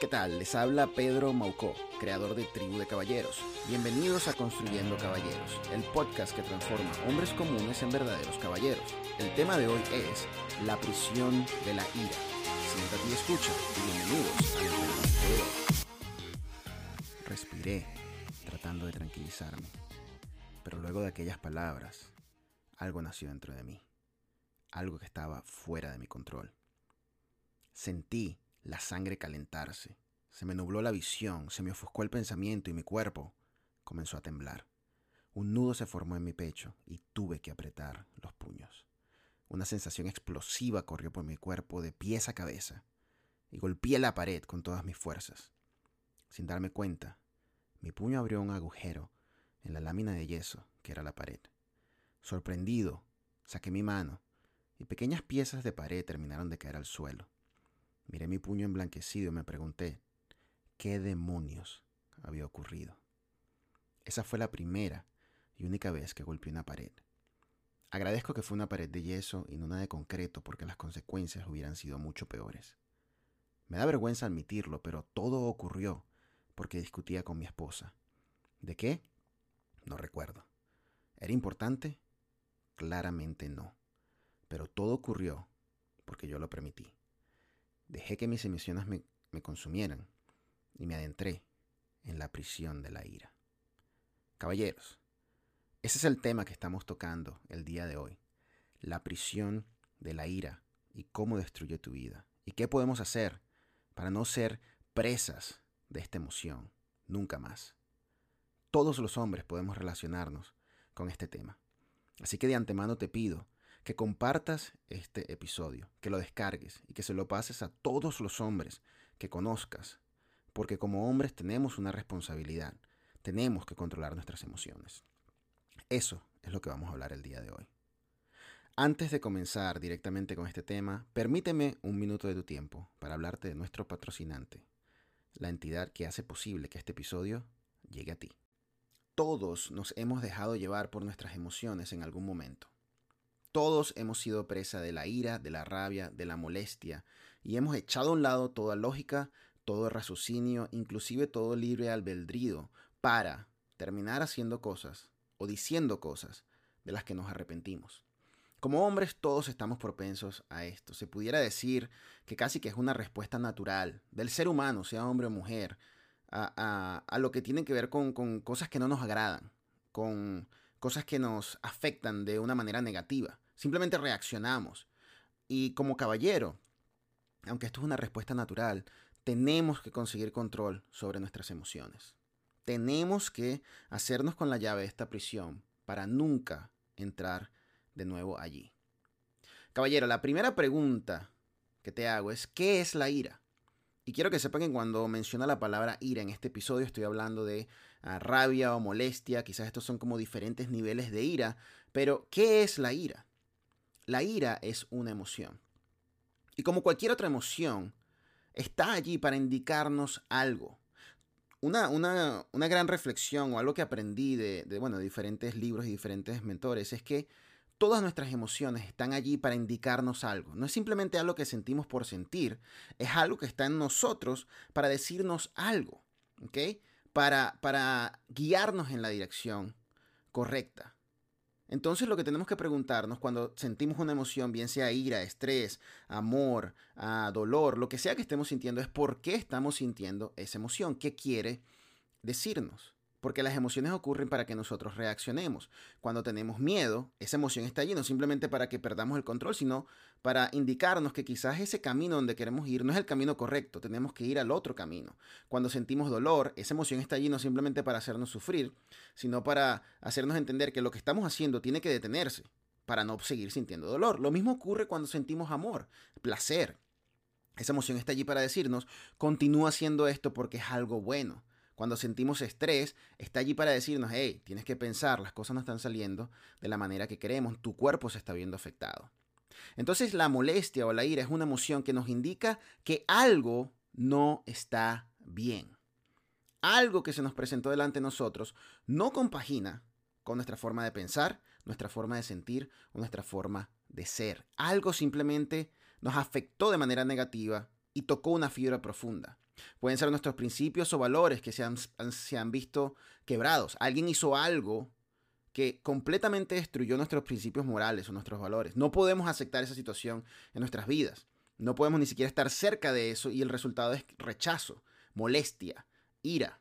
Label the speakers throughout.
Speaker 1: ¿Qué tal? Les habla Pedro Maucó, creador de Tribu de Caballeros. Bienvenidos a Construyendo Caballeros, el podcast que transforma hombres comunes en verdaderos caballeros. El tema de hoy es la prisión de la ira. Siéntate y escucha bienvenidos al de. Respiré, tratando de tranquilizarme, pero luego de aquellas palabras, algo nació dentro de mí, algo que estaba fuera de mi control. Sentí la sangre calentarse. Se me nubló la visión, se me ofuscó el pensamiento y mi cuerpo comenzó a temblar. Un nudo se formó en mi pecho y tuve que apretar los puños. Una sensación explosiva corrió por mi cuerpo de pies a cabeza y golpeé la pared con todas mis fuerzas. Sin darme cuenta, mi puño abrió un agujero en la lámina de yeso que era la pared. Sorprendido, saqué mi mano y pequeñas piezas de pared terminaron de caer al suelo. Miré mi puño emblanquecido y me pregunté, ¿qué demonios había ocurrido? Esa fue la primera y única vez que golpeé una pared. Agradezco que fue una pared de yeso y no una de concreto porque las consecuencias hubieran sido mucho peores. Me da vergüenza admitirlo, pero todo ocurrió porque discutía con mi esposa. ¿De qué? No recuerdo. ¿Era importante? Claramente no. Pero todo ocurrió porque yo lo permití. Dejé que mis emociones me, consumieran y me adentré en la prisión de la ira. Caballeros, ese es el tema que estamos tocando el día de hoy. La prisión de la ira y cómo destruye tu vida. Y qué podemos hacer para no ser presas de esta emoción nunca más. Todos los hombres podemos relacionarnos con este tema. Así que de antemano te pido que compartas este episodio, que lo descargues y que se lo pases a todos los hombres que conozcas, porque como hombres tenemos una responsabilidad, tenemos que controlar nuestras emociones. Eso es lo que vamos a hablar el día de hoy. Antes de comenzar directamente con este tema, permíteme un minuto de tu tiempo para hablarte de nuestro patrocinante, la entidad que hace posible que este episodio llegue a ti. Todos nos hemos dejado llevar por nuestras emociones en algún momento. Todos hemos sido presa de la ira, de la rabia, de la molestia, y hemos echado a un lado toda lógica, todo raciocinio, inclusive todo libre albedrío, para terminar haciendo cosas o diciendo cosas de las que nos arrepentimos. Como hombres todos estamos propensos a esto. Se pudiera decir que casi que es una respuesta natural del ser humano, sea hombre o mujer, a, lo que tiene que ver con, con cosas que no nos agradan, con cosas que nos afectan de una manera negativa. Simplemente reaccionamos. Y como caballero, aunque esto es una respuesta natural, tenemos que conseguir control sobre nuestras emociones. Tenemos que hacernos con la llave de esta prisión para nunca entrar de nuevo allí. Caballero, la primera pregunta que te hago es, ¿qué es la ira? Y quiero que sepan que cuando menciona la palabra ira en este episodio estoy hablando de ah, rabia o molestia, quizás estos son como diferentes niveles de ira, pero ¿qué es la ira? La ira es una emoción. Y como cualquier otra emoción, está allí para indicarnos algo. Una, una, gran reflexión o algo que aprendí de, bueno, diferentes libros y diferentes mentores es que Todas nuestras emociones están allí para indicarnos algo. No es simplemente algo que sentimos por sentir, es algo que está en nosotros para decirnos algo. Para, para guiarnos en la dirección correcta. Entonces lo que tenemos que preguntarnos cuando sentimos una emoción, bien sea ira, estrés, amor, ah, dolor, lo que sea que estemos sintiendo, es por qué estamos sintiendo esa emoción, qué quiere decirnos. Porque las emociones ocurren para que nosotros reaccionemos. Cuando tenemos miedo, esa emoción está allí no simplemente para que perdamos el control, sino para indicarnos que quizás ese camino donde queremos ir no es el camino correcto, tenemos que ir al otro camino. Cuando sentimos dolor, esa emoción está allí no simplemente para hacernos sufrir, sino para hacernos entender que lo que estamos haciendo tiene que detenerse para no seguir sintiendo dolor. Lo mismo ocurre cuando sentimos amor, placer. Esa emoción está allí para decirnos, continúa haciendo esto porque es algo bueno. Cuando sentimos estrés, está allí para decirnos, hey, tienes que pensar, las cosas no están saliendo de la manera que queremos, tu cuerpo se está viendo afectado. Entonces la molestia o la ira es una emoción que nos indica que algo no está bien. Algo que se nos presentó delante de nosotros no compagina con nuestra forma de pensar, nuestra forma de sentir o nuestra forma de ser. Algo simplemente nos afectó de manera negativa y tocó una fibra profunda. Pueden ser nuestros principios o valores que se han, se han visto quebrados. Alguien hizo algo que completamente destruyó nuestros principios morales o nuestros valores. No podemos aceptar esa situación en nuestras vidas. No podemos ni siquiera estar cerca de eso y el resultado es rechazo, molestia, ira.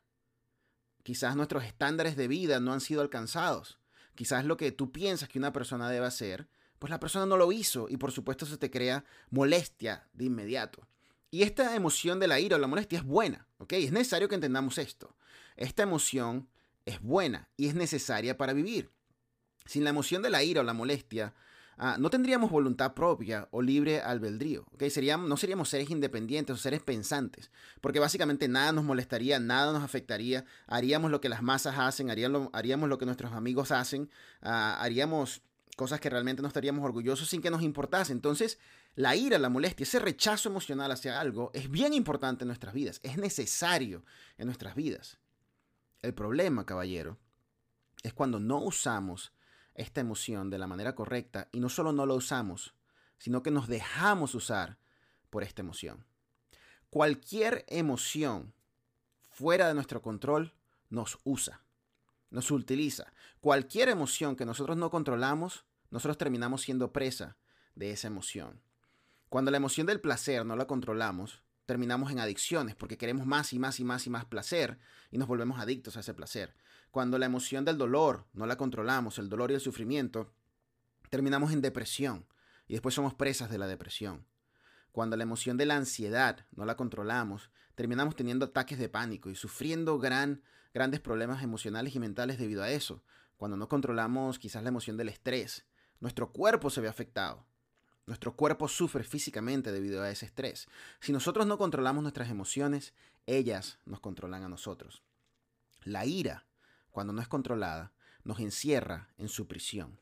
Speaker 1: Quizás nuestros estándares de vida no han sido alcanzados. Quizás lo que tú piensas que una persona debe hacer, pues la persona no lo hizo y por supuesto se te crea molestia de inmediato. Y esta emoción de la ira o la molestia es buena, ¿ok? Es necesario que entendamos esto. Esta emoción es buena y es necesaria para vivir. Sin la emoción de la ira o la molestia, ah, no tendríamos voluntad propia o libre albedrío. ¿okay? Seríamos, no seríamos seres independientes o seres pensantes, porque básicamente nada nos molestaría, nada nos afectaría. Haríamos lo que las masas hacen, haríamos, haríamos lo que nuestros amigos hacen, ah, haríamos cosas que realmente no estaríamos orgullosos sin que nos importase. Entonces, la ira, la molestia, ese rechazo emocional hacia algo es bien importante en nuestras vidas, es necesario en nuestras vidas. El problema, caballero, es cuando no usamos esta emoción de la manera correcta y no solo no lo usamos, sino que nos dejamos usar por esta emoción. Cualquier emoción fuera de nuestro control nos usa, nos utiliza. Cualquier emoción que nosotros no controlamos, nosotros terminamos siendo presa de esa emoción. Cuando la emoción del placer no la controlamos, terminamos en adicciones porque queremos más y más y más y más placer y nos volvemos adictos a ese placer. Cuando la emoción del dolor no la controlamos, el dolor y el sufrimiento, terminamos en depresión y después somos presas de la depresión. Cuando la emoción de la ansiedad no la controlamos, terminamos teniendo ataques de pánico y sufriendo gran, grandes problemas emocionales y mentales debido a eso. Cuando no controlamos quizás la emoción del estrés, nuestro cuerpo se ve afectado nuestro cuerpo sufre físicamente debido a ese estrés. Si nosotros no controlamos nuestras emociones, ellas nos controlan a nosotros. La ira, cuando no es controlada, nos encierra en su prisión,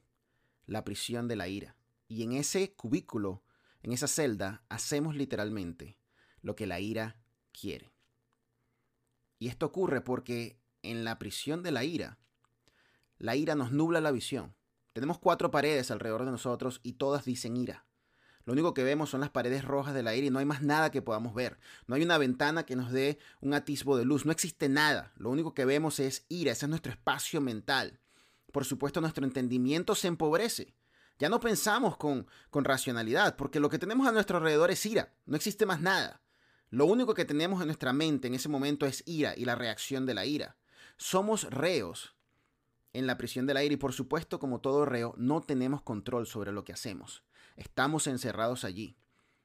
Speaker 1: la prisión de la ira. Y en ese cubículo, en esa celda, hacemos literalmente lo que la ira quiere. Y esto ocurre porque en la prisión de la ira, la ira nos nubla la visión. Tenemos cuatro paredes alrededor de nosotros y todas dicen ira. Lo único que vemos son las paredes rojas del aire y no hay más nada que podamos ver. No hay una ventana que nos dé un atisbo de luz. No existe nada. Lo único que vemos es ira. Ese es nuestro espacio mental. Por supuesto, nuestro entendimiento se empobrece. Ya no pensamos con, con racionalidad, porque lo que tenemos a nuestro alrededor es ira. No existe más nada. Lo único que tenemos en nuestra mente en ese momento es ira y la reacción de la ira. Somos reos en la prisión del aire y por supuesto, como todo reo, no tenemos control sobre lo que hacemos. Estamos encerrados allí.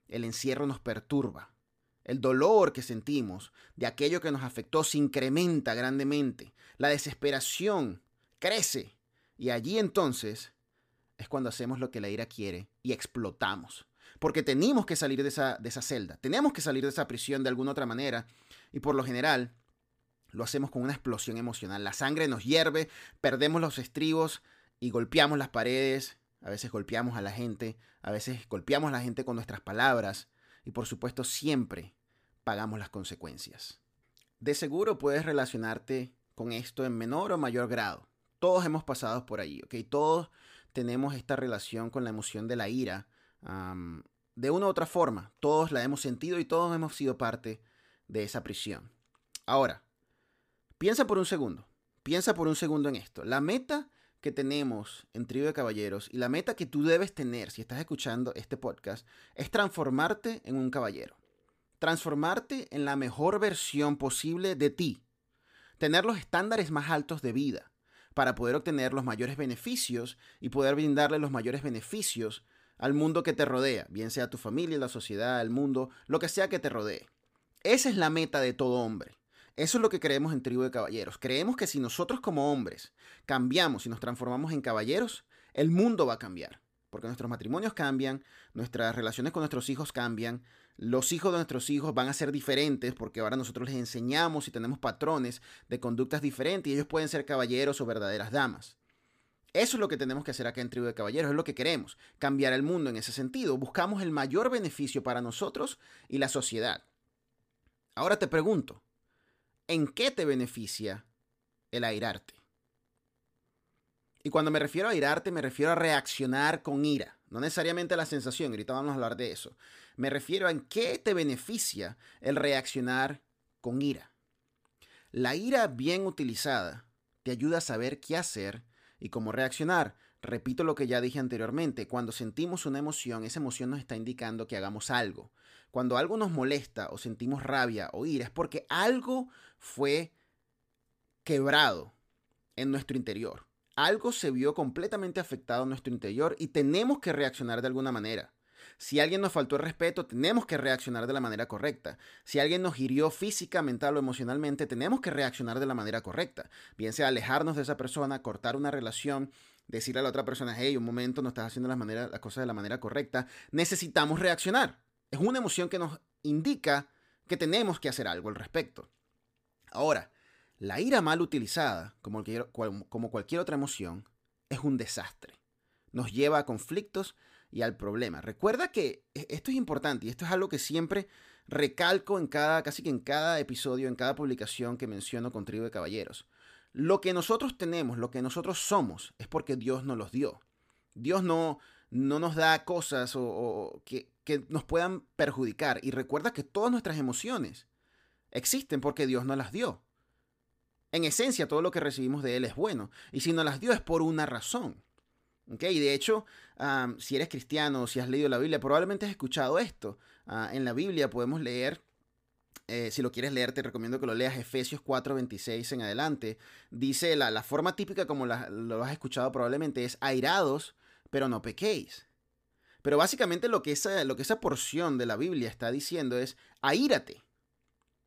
Speaker 1: El encierro nos perturba. El dolor que sentimos de aquello que nos afectó se incrementa grandemente. La desesperación crece. Y allí entonces es cuando hacemos lo que la ira quiere y explotamos. Porque tenemos que salir de esa, de esa celda, tenemos que salir de esa prisión de alguna otra manera. Y por lo general lo hacemos con una explosión emocional. La sangre nos hierve, perdemos los estribos y golpeamos las paredes a veces golpeamos a la gente, a veces golpeamos a la gente con nuestras palabras y por supuesto siempre pagamos las consecuencias. De seguro puedes relacionarte con esto en menor o mayor grado. Todos hemos pasado por ahí, ¿ok? Todos tenemos esta relación con la emoción de la ira de una u otra forma. Todos la hemos sentido y todos hemos sido parte de esa prisión. Ahora, piensa por un segundo. Piensa por un segundo en esto. La meta que tenemos en Trío de Caballeros y la meta que tú debes tener si estás escuchando este podcast es transformarte en un caballero. Transformarte en la mejor versión posible de ti. Tener los estándares más altos de vida para poder obtener los mayores beneficios y poder brindarle los mayores beneficios al mundo que te rodea, bien sea tu familia, la sociedad, el mundo, lo que sea que te rodee. Esa es la meta de todo hombre. Eso es lo que creemos en Tribu de Caballeros. Creemos que si nosotros como hombres cambiamos y nos transformamos en caballeros, el mundo va a cambiar. Porque nuestros matrimonios cambian, nuestras relaciones con nuestros hijos cambian, los hijos de nuestros hijos van a ser diferentes porque ahora nosotros les enseñamos y tenemos patrones de conductas diferentes y ellos pueden ser caballeros o verdaderas damas. Eso es lo que tenemos que hacer acá en Tribu de Caballeros, es lo que queremos, cambiar el mundo en ese sentido. Buscamos el mayor beneficio para nosotros y la sociedad. Ahora te pregunto, ¿en qué te beneficia el airarte? Y cuando me refiero a airarte, me refiero a reaccionar con ira, no necesariamente a la sensación, ahorita vamos a hablar de eso. Me refiero a en qué te beneficia el reaccionar con ira. La ira bien utilizada te ayuda a saber qué hacer y cómo reaccionar. Repito lo que ya dije anteriormente, cuando sentimos una emoción, esa emoción nos está indicando que hagamos algo. Cuando algo nos molesta o sentimos rabia o ira es porque algo fue quebrado en nuestro interior. Algo se vio completamente afectado en nuestro interior y tenemos que reaccionar de alguna manera. Si alguien nos faltó el respeto, tenemos que reaccionar de la manera correcta. Si alguien nos hirió física, mental o emocionalmente, tenemos que reaccionar de la manera correcta. Bien sea alejarnos de esa persona, cortar una relación, decirle a la otra persona, hey, un momento, no estás haciendo las, las cosas de la manera correcta. Necesitamos reaccionar. Es una emoción que nos indica que tenemos que hacer algo al respecto. Ahora, la ira mal utilizada, como, cualquier otra emoción, es un desastre. Nos lleva a conflictos y al problema. Recuerda que e, esto es importante y esto es algo que siempre recalco en cada, casi que en cada episodio, en cada publicación que menciono con Tribu de Caballeros. Lo que nosotros tenemos, lo que nosotros somos, es porque Dios nos los dio. Dios no, no nos da cosas o, que, que nos puedan perjudicar. Y recuerda que todas nuestras emociones existen porque Dios nos las dio. En esencia, todo lo que recibimos de Él es bueno. Y si nos las dio es por una razón. Y de hecho, si eres cristiano o si has leído la Biblia, probablemente has escuchado esto. Ah, en la Biblia podemos leer, eh, si lo quieres leer, te recomiendo que lo leas Efesios 4, 26 en adelante. Dice, la, la forma típica como lo has escuchado probablemente es airados, pero no pequéis. Pero básicamente lo que, esa, lo que esa porción de la Biblia está diciendo es, aírate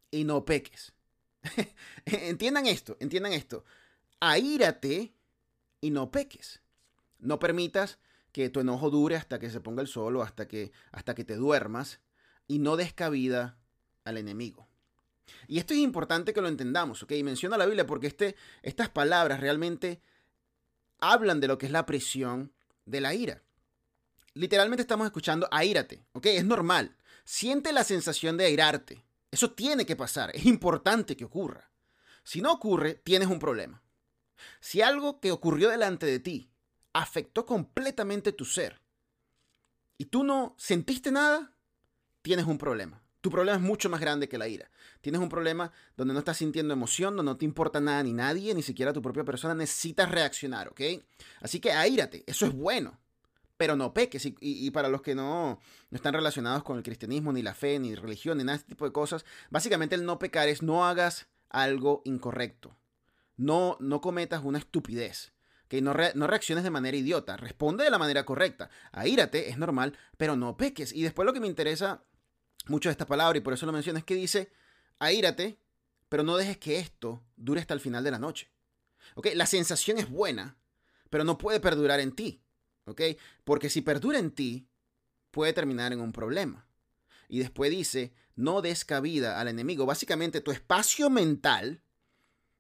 Speaker 1: y no peques. entiendan esto, entiendan esto. Aírate y no peques. No permitas que tu enojo dure hasta que se ponga el sol o hasta que, hasta que te duermas y no des cabida al enemigo. Y esto es importante que lo entendamos, ¿ok? Y menciona la Biblia porque este, estas palabras realmente hablan de lo que es la presión de la ira. Literalmente estamos escuchando aírate, ¿ok? Es normal. Siente la sensación de airarte. Eso tiene que pasar, es importante que ocurra. Si no ocurre, tienes un problema. Si algo que ocurrió delante de ti afectó completamente tu ser y tú no sentiste nada, tienes un problema. Tu problema es mucho más grande que la ira. Tienes un problema donde no estás sintiendo emoción, donde no te importa nada ni nadie, ni siquiera tu propia persona. Necesitas reaccionar, ¿ok? Así que aírate, eso es bueno, pero no peques. Y, para los que no, no están relacionados con el cristianismo, ni la fe, ni religión, ni nada de este tipo de cosas, básicamente el no pecar es no hagas algo incorrecto. No, no cometas una estupidez que no, reacciones de manera idiota, responde de la manera correcta. Aírate, es normal, pero no peques. Y después lo que me interesa mucho de esta palabra, y por eso lo menciono, es que dice, aírate, pero no dejes que esto dure hasta el final de la noche. ¿Ok? La sensación es buena, pero no puede perdurar en ti. ¿Ok? Porque si perdura en ti, puede terminar en un problema. Y después dice, no des cabida al enemigo. Básicamente tu espacio mental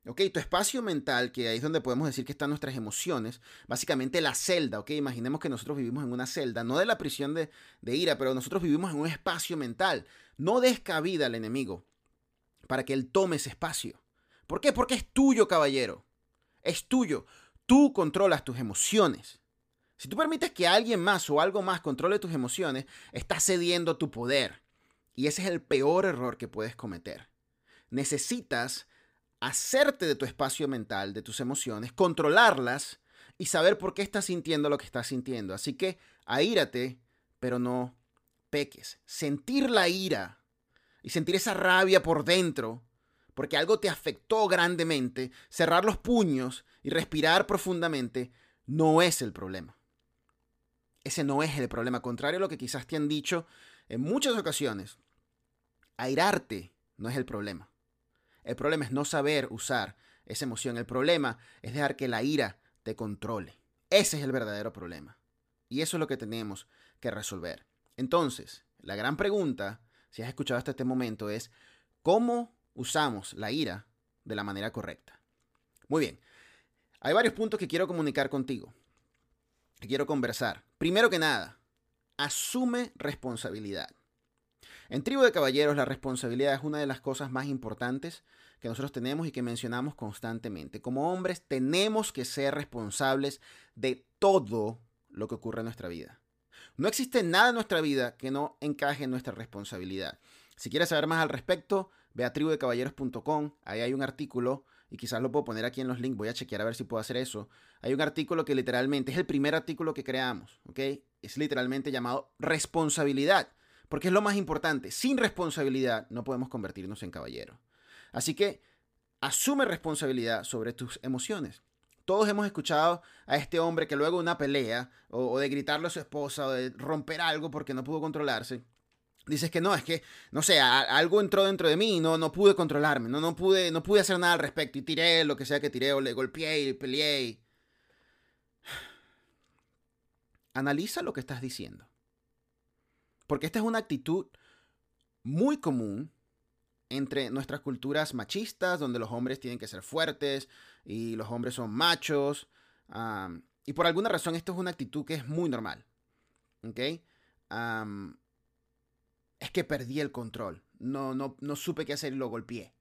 Speaker 1: ¿ok? Tu espacio mental, que ahí es donde podemos decir que están nuestras emociones, básicamente la celda, ¿ok? Imaginemos que nosotros vivimos en una celda, no de la prisión de, ira, pero nosotros vivimos en un espacio mental. No des cabida al enemigo para que él tome ese espacio. ¿Por qué? Porque es tuyo, caballero. Es tuyo. Tú controlas tus emociones. Si tú permites que alguien más o algo más controle tus emociones, estás cediendo tu poder. Y ese es el peor error que puedes cometer. Necesitas hacerte de tu espacio mental, de tus emociones, controlarlas y saber por qué estás sintiendo lo que estás sintiendo. Así que aírate, pero no peques. Sentir la ira y sentir esa rabia por dentro, porque algo te afectó grandemente, cerrar los puños y respirar profundamente, no es el problema. Ese no es el problema, contrario a lo que quizás te han dicho en muchas ocasiones. Airarte no es el problema. El problema es no saber usar esa emoción. El problema es dejar que la ira te controle. Ese es el verdadero problema. Y eso es lo que tenemos que resolver. Entonces, la gran pregunta, si has escuchado hasta este momento, es ¿cómo usamos la ira de la manera correcta? Muy bien. Hay varios puntos que quiero comunicar contigo, que quiero conversar. Primero que nada, asume responsabilidad. En Tribu de Caballeros la responsabilidad es una de las cosas más importantes que nosotros tenemos y que mencionamos constantemente. Como hombres tenemos que ser responsables de todo lo que ocurre en nuestra vida. No existe nada en nuestra vida que no encaje en nuestra responsabilidad. Si quieres saber más al respecto, ve a tribudecaballeros.com, ahí hay un artículo, y quizás lo puedo poner aquí en los links, voy a chequear a ver si puedo hacer eso. Hay un artículo que literalmente es el primer artículo que creamos, ¿ok? Es literalmente llamado responsabilidad, porque es lo más importante. Sin responsabilidad no podemos convertirnos en caballeros. Así que asume responsabilidad sobre tus emociones. Todos hemos escuchado a este hombre que luego de una pelea o, de gritarle a su esposa o de romper algo porque no pudo controlarse, dices que no, es que, no sé, algo entró dentro de mí y no, no pude controlarme, no, no, pude, no pude hacer nada al respecto y tiré lo que sea que tiré o le golpeé y peleé. Analiza lo que estás diciendo. Porque esta es una actitud muy común entre nuestras culturas machistas, donde los hombres tienen que ser fuertes y los hombres son machos. y por alguna razón esto es una actitud que es muy normal. ¿Ok? es que perdí el control. No, no, no supe qué hacer y lo golpeé.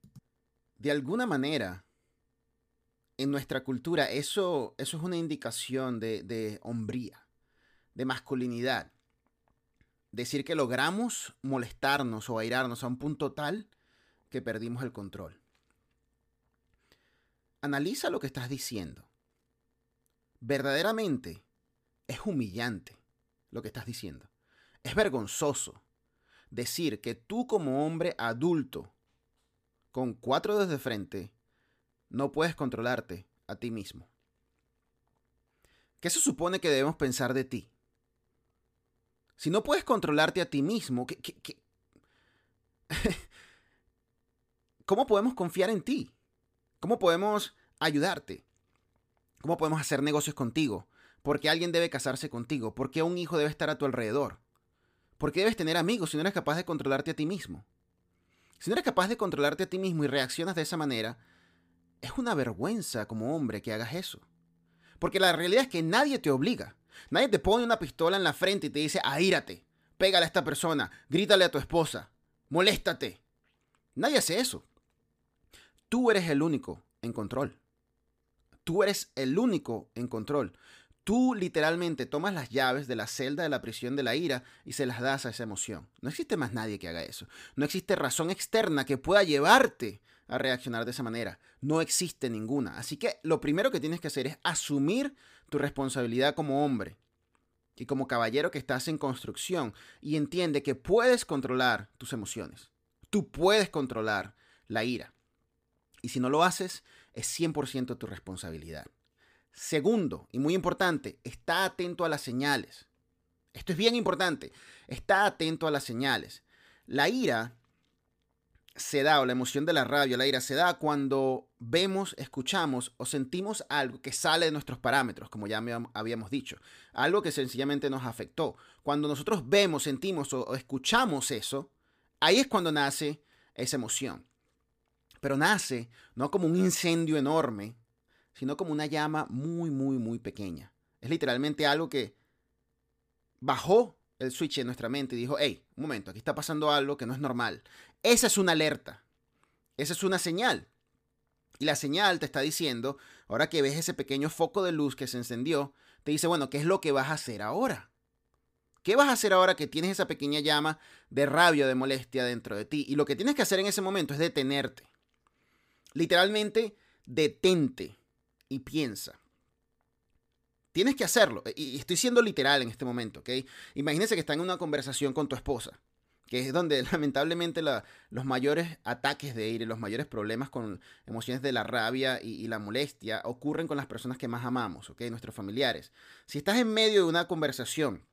Speaker 1: De alguna manera, en nuestra cultura, eso, eso es una indicación de, de hombría, de masculinidad. Decir que logramos molestarnos o airarnos a un punto tal que perdimos el control. Analiza lo que estás diciendo. Verdaderamente es humillante lo que estás diciendo. Es vergonzoso decir que tú como hombre adulto, con cuatro dedos de frente, no puedes controlarte a ti mismo. ¿Qué se supone que debemos pensar de ti? Si no puedes controlarte a ti mismo, ¿qué, qué ¿cómo podemos confiar en ti? ¿Cómo podemos ayudarte? ¿Cómo podemos hacer negocios contigo? ¿Por qué alguien debe casarse contigo? ¿Por qué un hijo debe estar a tu alrededor? ¿Por qué debes tener amigos si no eres capaz de controlarte a ti mismo? Si no eres capaz de controlarte a ti mismo y reaccionas de esa manera, es una vergüenza como hombre que hagas eso. Porque la realidad es que nadie te obliga. Nadie te pone una pistola en la frente y te dice, aírate, pégale a esta persona, grítale a tu esposa, moléstate. Nadie hace eso. Tú eres el único en control. Tú eres el único en control. Tú literalmente tomas las llaves de la celda de la prisión de la ira y se las das a esa emoción. No existe más nadie que haga eso. No existe razón externa que pueda llevarte a reaccionar de esa manera. No existe ninguna. Así que lo primero que tienes que hacer es asumir tu responsabilidad como hombre y como caballero que estás en construcción y entiende que puedes controlar tus emociones. Tú puedes controlar la ira. Y si no lo haces, es 100% tu responsabilidad. Segundo, y muy importante, está atento a las señales. Esto es bien importante. Está atento a las señales. La ira se da, o la emoción de la rabia, la ira, se da cuando vemos, escuchamos o sentimos algo que sale de nuestros parámetros, como ya habíamos dicho. Algo que sencillamente nos afectó. Cuando nosotros vemos, sentimos o escuchamos eso, ahí es cuando nace esa emoción pero nace no como un incendio enorme, sino como una llama muy, muy, muy pequeña. Es literalmente algo que bajó el switch en nuestra mente y dijo, hey, un momento, aquí está pasando algo que no es normal. Esa es una alerta, esa es una señal. Y la señal te está diciendo, ahora que ves ese pequeño foco de luz que se encendió, te dice, bueno, ¿qué es lo que vas a hacer ahora? ¿Qué vas a hacer ahora que tienes esa pequeña llama de rabia, de molestia dentro de ti? Y lo que tienes que hacer en ese momento es detenerte. Literalmente, detente y piensa. Tienes que hacerlo. Y estoy siendo literal en este momento, ¿ok? Imagínense que está en una conversación con tu esposa, que es donde lamentablemente los mayores ataques de ira, los mayores problemas con emociones de la rabia y, y, la molestia ocurren con las personas que más amamos, ¿ok? Nuestros familiares. Si estás en medio de una conversación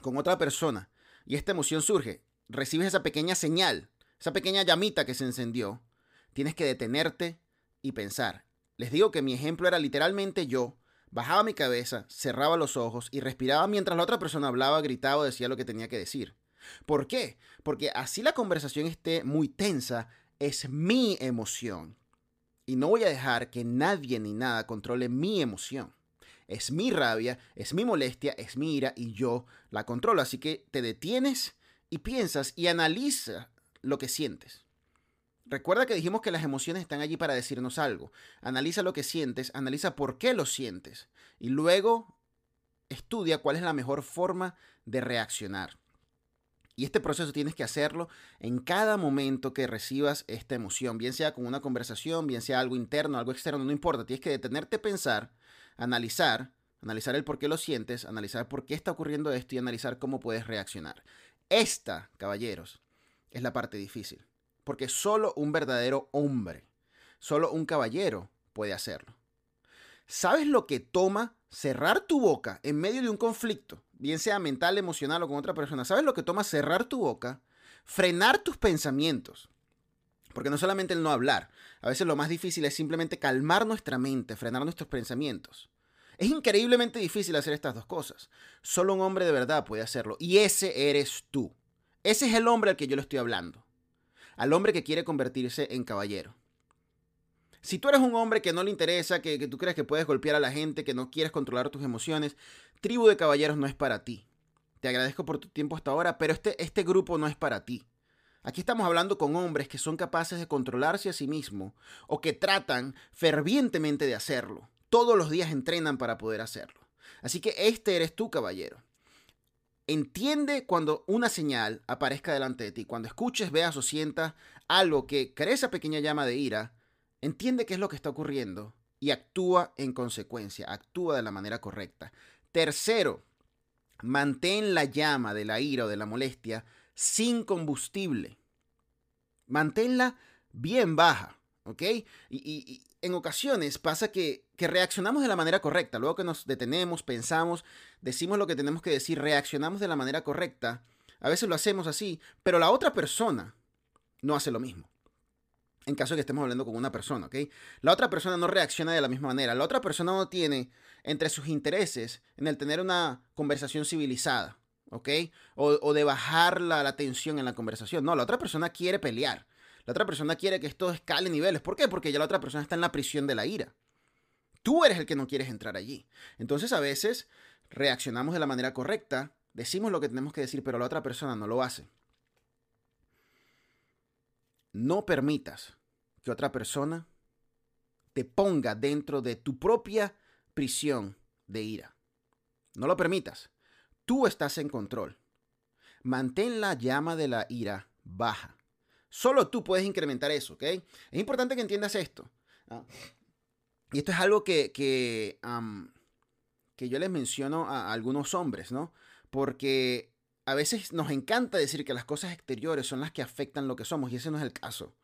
Speaker 1: con otra persona y esta emoción surge, recibes esa pequeña señal, esa pequeña llamita que se encendió, tienes que detenerte y pensar. Les digo que mi ejemplo era literalmente yo, bajaba mi cabeza, cerraba los ojos y respiraba mientras la otra persona hablaba, gritaba o decía lo que tenía que decir. ¿Por qué? Porque así la conversación esté muy tensa, es mi emoción. Y no voy a dejar que nadie ni nada controle mi emoción. Es mi rabia, es mi molestia, es mi ira y yo la controlo. Así que te detienes y piensas y analiza lo que sientes. Recuerda que dijimos que las emociones están allí para decirnos algo. Analiza lo que sientes, analiza por qué lo sientes y luego estudia cuál es la mejor forma de reaccionar. Y este proceso tienes que hacerlo en cada momento que recibas esta emoción, bien sea con una conversación, bien sea algo interno, algo externo, no importa. Tienes que detenerte a pensar, analizar, analizar el por qué lo sientes, analizar por qué está ocurriendo esto y analizar cómo puedes reaccionar. Esta, caballeros, es la parte difícil, porque solo un verdadero hombre, solo un caballero puede hacerlo. ¿Sabes lo que toma cerrar tu boca en medio de un conflicto? bien sea mental, emocional o con otra persona, ¿sabes lo que toma cerrar tu boca? Frenar tus pensamientos. Porque no solamente el no hablar, a veces lo más difícil es simplemente calmar nuestra mente, frenar nuestros pensamientos. Es increíblemente difícil hacer estas dos cosas. Solo un hombre de verdad puede hacerlo. Y ese eres tú. Ese es el hombre al que yo le estoy hablando. Al hombre que quiere convertirse en caballero. Si tú eres un hombre que no le interesa, que, tú crees que puedes golpear a la gente, que no quieres controlar tus emociones, Tribu de Caballeros no es para ti. Te agradezco por tu tiempo hasta ahora, pero este, este grupo no es para ti. Aquí estamos hablando con hombres que son capaces de controlarse a sí mismos o que tratan fervientemente de hacerlo. Todos los días entrenan para poder hacerlo. Así que este eres tú, caballero. Entiende cuando una señal aparezca delante de ti, cuando escuches, veas o sientas algo que crea esa pequeña llama de ira, Entiende qué es lo que está ocurriendo y actúa en consecuencia, actúa de la manera correcta. Tercero, mantén la llama de la ira o de la molestia sin combustible. Manténla bien baja. Y, en ocasiones pasa que, reaccionamos de la manera correcta. Luego que nos detenemos, pensamos, decimos lo que tenemos que decir, reaccionamos de la manera correcta. A veces lo hacemos así, pero la otra persona no hace lo mismo en caso de que estemos hablando con una persona, ¿ok? La otra persona no reacciona de la misma manera. La otra persona no tiene entre sus intereses en el tener una conversación civilizada, ¿ok? O, de bajar la, la, tensión en la conversación. No, la otra persona quiere pelear. La otra persona quiere que esto escale niveles. ¿Por qué? Porque ya la otra persona está en la prisión de la ira. Tú eres el que no quieres entrar allí. Entonces a veces reaccionamos de la manera correcta, decimos lo que tenemos que decir, pero la otra persona no lo hace. No permitas que otra persona te ponga dentro de tu propia prisión de ira. No lo permitas. Tú estás en control. Mantén la llama de la ira baja. Solo tú puedes incrementar eso, ¿ok? Es importante que entiendas esto. ¿ah? Y esto es algo que, que, que yo les menciono a algunos hombres, ¿no? Porque a veces nos encanta decir que las cosas exteriores son las que afectan lo que somos y ese no es el caso.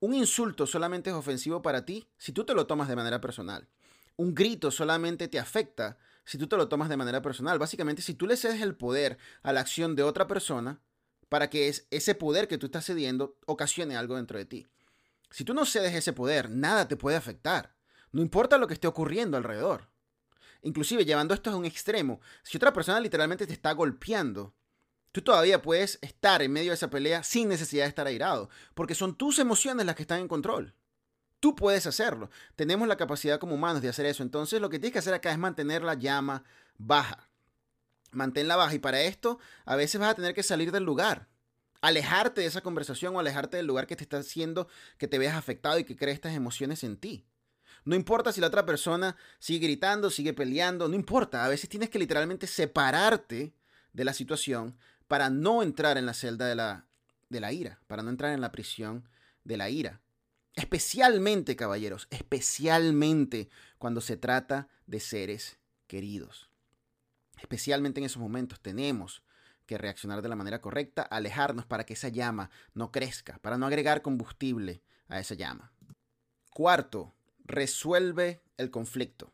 Speaker 1: Un insulto solamente es ofensivo para ti si tú te lo tomas de manera personal. Un grito solamente te afecta si tú te lo tomas de manera personal. Básicamente, si tú le cedes el poder a la acción de otra persona para que ese poder que tú estás cediendo ocasione algo dentro de ti. Si tú no cedes ese poder, nada te puede afectar. No importa lo que esté ocurriendo alrededor. Inclusive llevando esto a un extremo, si otra persona literalmente te está golpeando, tú todavía puedes estar en medio de esa pelea sin necesidad de estar airado, porque son tus emociones las que están en control. Tú puedes hacerlo. Tenemos la capacidad como humanos de hacer eso. Entonces lo que tienes que hacer acá es mantener la llama baja. Manténla baja y para esto a veces vas a tener que salir del lugar. Alejarte de esa conversación o alejarte del lugar que te está haciendo que te veas afectado y que crees estas emociones en ti. No importa si la otra persona sigue gritando, sigue peleando, no importa. A veces tienes que literalmente separarte de la situación para no entrar en la celda de la, de la ira, para no entrar en la prisión de la ira. Especialmente, caballeros, especialmente cuando se trata de seres queridos. Especialmente en esos momentos tenemos que reaccionar de la manera correcta, alejarnos para que esa llama no crezca, para no agregar combustible a esa llama. Cuarto, resuelve el conflicto.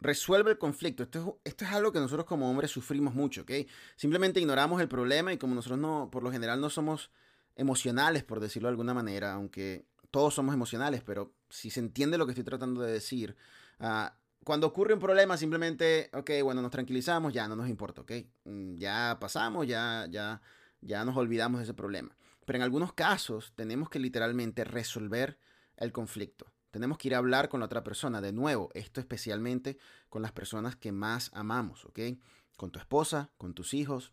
Speaker 1: Resuelve el conflicto. Esto es, esto es algo que nosotros como hombres sufrimos mucho, ¿ok? Simplemente ignoramos el problema y como nosotros no, por lo general no somos emocionales, por decirlo de alguna manera, aunque todos somos emocionales, pero si se entiende lo que estoy tratando de decir, uh, cuando ocurre un problema simplemente, ok, bueno, nos tranquilizamos, ya no nos importa, ok, mm, ya pasamos, ya, ya, ya nos olvidamos de ese problema. Pero en algunos casos tenemos que literalmente resolver el conflicto. Tenemos que ir a hablar con la otra persona. De nuevo, esto especialmente con las personas que más amamos, ¿ok? Con tu esposa, con tus hijos.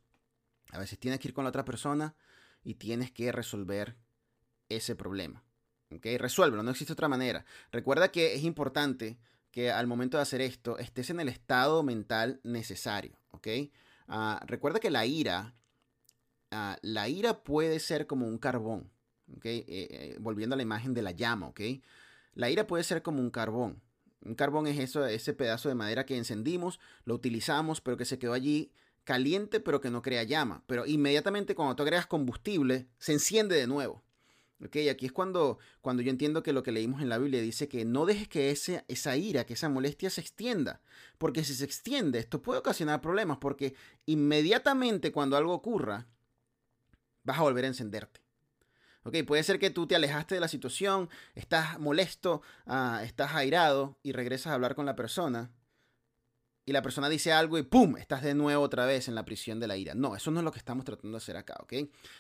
Speaker 1: A veces tienes que ir con la otra persona y tienes que resolver ese problema. ¿Ok? Resuélvelo, no existe otra manera. Recuerda que es importante que al momento de hacer esto estés en el estado mental necesario. ¿Ok? Ah, recuerda que la ira ah, la ira puede ser como un carbón, ¿ok? Eh, eh, volviendo a la imagen de la llama, ¿ok? La ira puede ser como un carbón. Un carbón es eso, ese pedazo de madera que encendimos, lo utilizamos, pero que se quedó allí caliente, pero que no crea llama. Pero inmediatamente cuando tú agregas combustible, se enciende de nuevo. ¿Ok? Aquí es cuando, cuando yo entiendo que lo que leímos en la Biblia dice que no dejes que esa ira, que esa molestia se extienda. Porque si se extiende, esto puede ocasionar problemas, porque inmediatamente cuando algo ocurra, vas a volver a encenderte. Ok, puede ser que tú te alejaste de la situación, estás molesto, ah, estás airado y regresas a hablar con la persona y la persona dice algo y ¡pum! Estás de nuevo otra vez en la prisión de la ira. No, eso no es lo que estamos tratando de hacer acá, ¿ok?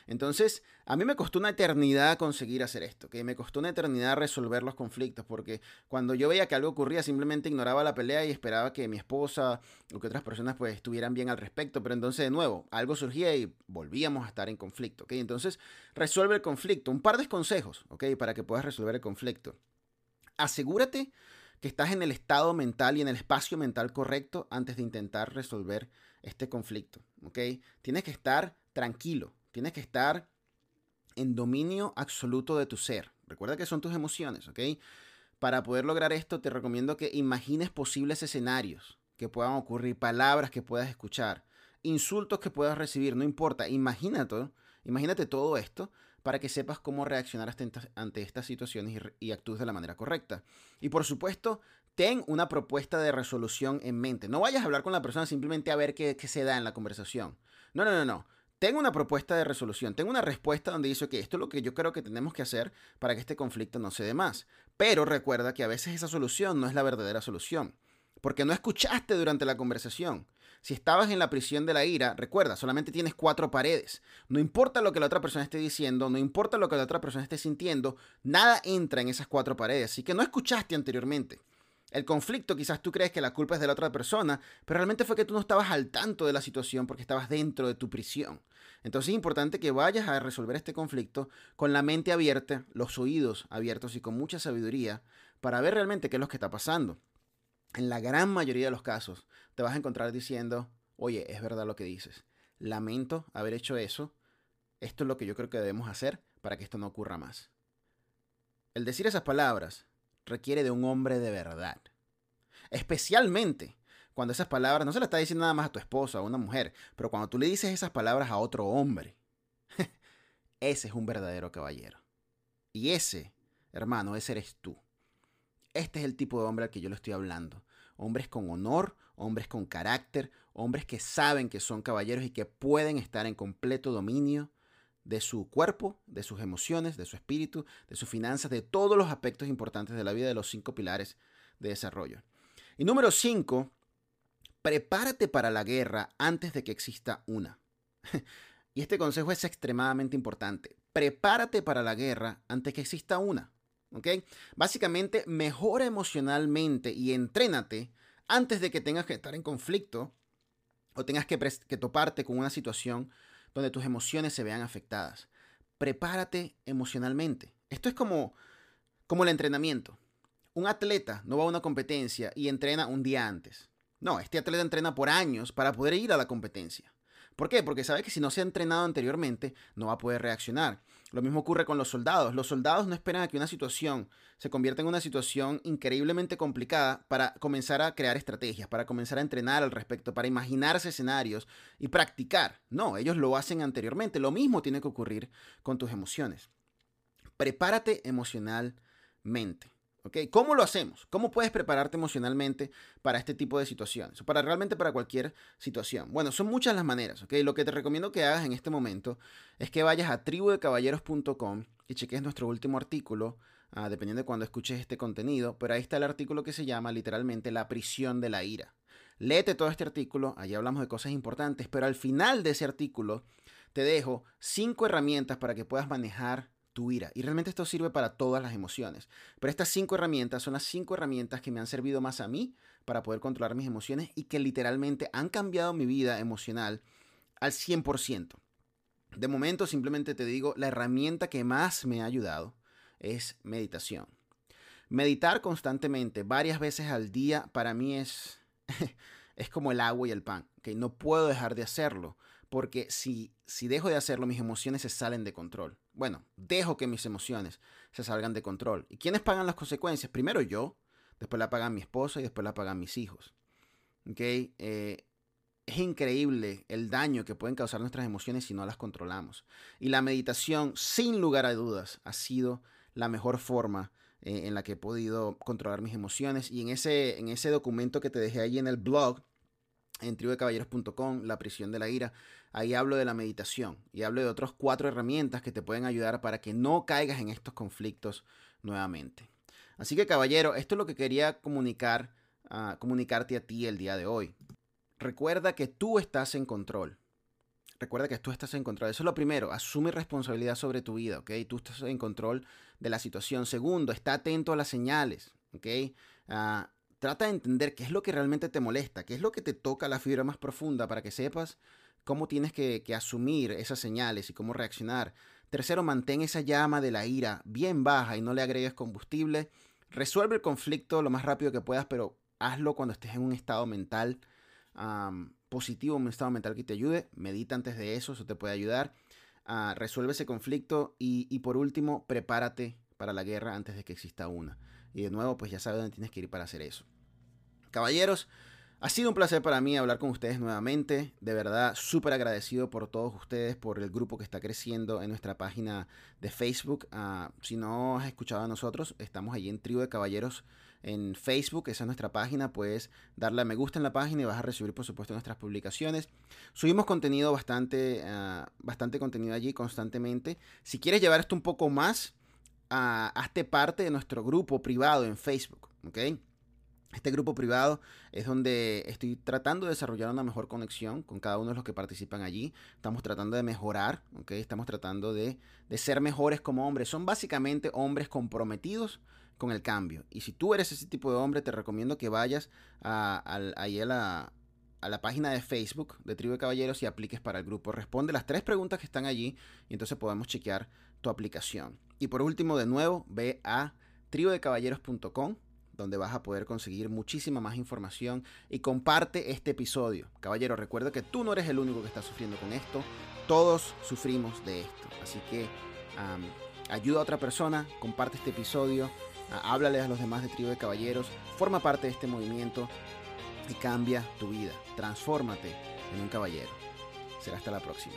Speaker 1: Entonces, a mí me costó una eternidad conseguir hacer esto, ¿ok? Me costó una eternidad resolver los conflictos, porque cuando yo veía que algo ocurría, simplemente ignoraba la pelea y esperaba que mi esposa o que otras personas pues estuvieran bien al respecto, pero entonces de nuevo, algo surgía y volvíamos a estar en conflicto, ¿ok? Entonces, resuelve el conflicto. Un par de consejos, ¿ok? Para que puedas resolver el conflicto. Asegúrate que estás en el estado mental y en el espacio mental correcto antes de intentar resolver este conflicto. Tienes que estar tranquilo, tienes que estar en dominio absoluto de tu ser. Recuerda que son tus emociones, ¿ok? Para poder lograr esto te recomiendo que imagines posibles escenarios que puedan ocurrir, palabras que puedas escuchar, insultos que puedas recibir, no importa, imagínate, imagínate todo esto para que sepas cómo reaccionar ante estas situaciones y, actúes de la manera correcta. Y por supuesto, ten una propuesta de resolución en mente. No vayas a hablar con la persona simplemente a ver qué, se da en la conversación. No, no, no, no. Ten una propuesta de resolución, ten una respuesta donde dice, que esto es lo que yo creo que tenemos que hacer para que este conflicto no se dé más. Pero recuerda que a veces esa solución no es la verdadera solución, porque no escuchaste durante la conversación. Si estabas en la prisión de la ira, recuerda, solamente tienes cuatro paredes. No importa lo que la otra persona esté diciendo, no importa lo que la otra persona esté sintiendo, nada entra en esas cuatro paredes. Así que no escuchaste anteriormente. El conflicto quizás tú crees que la culpa es de la otra persona, pero realmente fue que tú no estabas al tanto de la situación porque estabas dentro de tu prisión. Entonces es importante que vayas a resolver este conflicto con la mente abierta, los oídos abiertos y con mucha sabiduría para ver realmente qué es lo que está pasando en la gran mayoría de los casos te vas a encontrar diciendo, oye, es verdad lo que dices. Lamento haber hecho eso. Esto es lo que yo creo que debemos hacer para que esto no ocurra más. El decir esas palabras requiere de un hombre de verdad. Especialmente cuando esas palabras no se las está diciendo nada más a tu esposa a una mujer, pero cuando tú le dices esas palabras a otro hombre, ese es un verdadero caballero. Y ese, hermano, ese eres tú. Este es el tipo de hombre al que yo le estoy hablando. Hombres con honor, hombres con carácter, hombres que saben que son caballeros y que pueden estar en completo dominio de su cuerpo, de sus emociones, de su espíritu, de sus finanzas, de todos los aspectos importantes de la vida de los cinco pilares de desarrollo. Y número cinco, prepárate para la guerra antes de que exista una. y este consejo es extremadamente importante. Prepárate para la guerra antes que exista una. Básicamente, mejora emocionalmente y entrénate antes de que tengas que estar en conflicto o tengas que, que toparte con una situación donde tus emociones se vean afectadas. Prepárate emocionalmente. Esto es como, como el entrenamiento. Un atleta no va a una competencia y entrena un día antes. No, este atleta entrena por años para poder ir a la competencia. ¿Por qué? Porque sabe que si no se ha entrenado anteriormente, no va a poder reaccionar. Lo mismo ocurre con los soldados. Los soldados no esperan a que una situación se convierta en una situación increíblemente complicada para comenzar a crear estrategias, para comenzar a entrenar al respecto, para imaginarse escenarios y practicar. No, ellos lo hacen anteriormente. Lo mismo tiene que ocurrir con tus emociones. Prepárate emocionalmente. ¿Cómo lo hacemos? ¿Cómo puedes prepararte emocionalmente para este tipo de situaciones? Para realmente para cualquier situación. Bueno, son muchas las maneras, ¿ok? Lo que te recomiendo que hagas en este momento es que vayas a tribudecaballeros.com y cheques nuestro último artículo, ah, dependiendo de cuando escuches este contenido, pero ahí está el artículo que se llama literalmente La prisión de la ira. Léete todo este artículo, allí hablamos de cosas importantes, pero al final de ese artículo te dejo cinco herramientas para que puedas manejar tu ira. Y realmente esto sirve para todas las emociones. Pero estas cinco herramientas son las cinco herramientas que me han servido más a mí para poder controlar mis emociones y que literalmente han cambiado mi vida emocional al 100%. De momento simplemente te digo, la herramienta que más me ha ayudado es meditación. Meditar constantemente, varias veces al día, para mí es, es como el agua y el pan. que No puedo dejar de hacerlo porque si, si dejo de hacerlo, mis emociones se salen de control. Bueno, dejo que mis emociones se salgan de control. ¿Y quiénes pagan las consecuencias? Primero yo, después la pagan mi esposa y después la pagan mis hijos. ¿Ok? Eh, es increíble el daño que pueden causar nuestras emociones si no las controlamos. Y la meditación, sin lugar a dudas, ha sido la mejor forma eh, en la que he podido controlar mis emociones. Y en ese, en ese documento que te dejé ahí en el blog, en tribudecaballeros.com, La prisión de la ira, ahí hablo de la meditación y hablo de otras cuatro herramientas que te pueden ayudar para que no caigas en estos conflictos nuevamente. Así que caballero, esto es lo que quería comunicar, uh, comunicarte a ti el día de hoy. Recuerda que tú estás en control. Recuerda que tú estás en control. Eso es lo primero. Asume responsabilidad sobre tu vida, ¿ok? Tú estás en control de la situación. Segundo, está atento a las señales, ¿ok? Uh, trata de entender qué es lo que realmente te molesta, qué es lo que te toca la fibra más profunda para que sepas cómo tienes que, asumir esas señales y cómo reaccionar. Tercero, mantén esa llama de la ira bien baja y no le agregues combustible. Resuelve el conflicto lo más rápido que puedas, pero hazlo cuando estés en un estado mental positivo, un estado mental que te ayude. Medita antes de eso, eso te puede ayudar. Uh, resuelve ese conflicto y, y por último, prepárate para la guerra antes de que exista una. Y de nuevo, pues ya sabes dónde tienes que ir para hacer eso. Caballeros, ha sido un placer para mí hablar con ustedes nuevamente. De verdad, súper agradecido por todos ustedes, por el grupo que está creciendo en nuestra página de Facebook. Uh, si no has escuchado a nosotros, estamos allí en Tribu de Caballeros en Facebook, esa es nuestra página. Puedes darle a me gusta en la página y vas a recibir, por supuesto, nuestras publicaciones. Subimos contenido bastante, uh, bastante contenido allí constantemente. Si quieres llevar esto un poco más, uh, hazte parte de nuestro grupo privado en Facebook, ¿ok? Este grupo privado es donde estoy tratando de desarrollar una mejor conexión con cada uno de los que participan allí. Estamos tratando de mejorar, ¿ok? Estamos tratando de, de ser mejores como hombres. Son básicamente hombres comprometidos con el cambio. Y si tú eres ese tipo de hombre, te recomiendo que vayas a, a, a, la, página de Facebook de Tribu de Caballeros y apliques para el grupo. Responde las tres preguntas que están allí y entonces podemos chequear tu aplicación. Y por último, de nuevo, ve a tribudecaballeros.com donde vas a poder conseguir muchísima más información y comparte este episodio. Caballero, recuerda que tú no eres el único que está sufriendo con esto, todos sufrimos de esto. Así que ayuda a otra persona, comparte este episodio, háblale a los demás de Tribu de Caballeros, forma parte de este movimiento y cambia tu vida. Transfórmate en un caballero. Será hasta la próxima.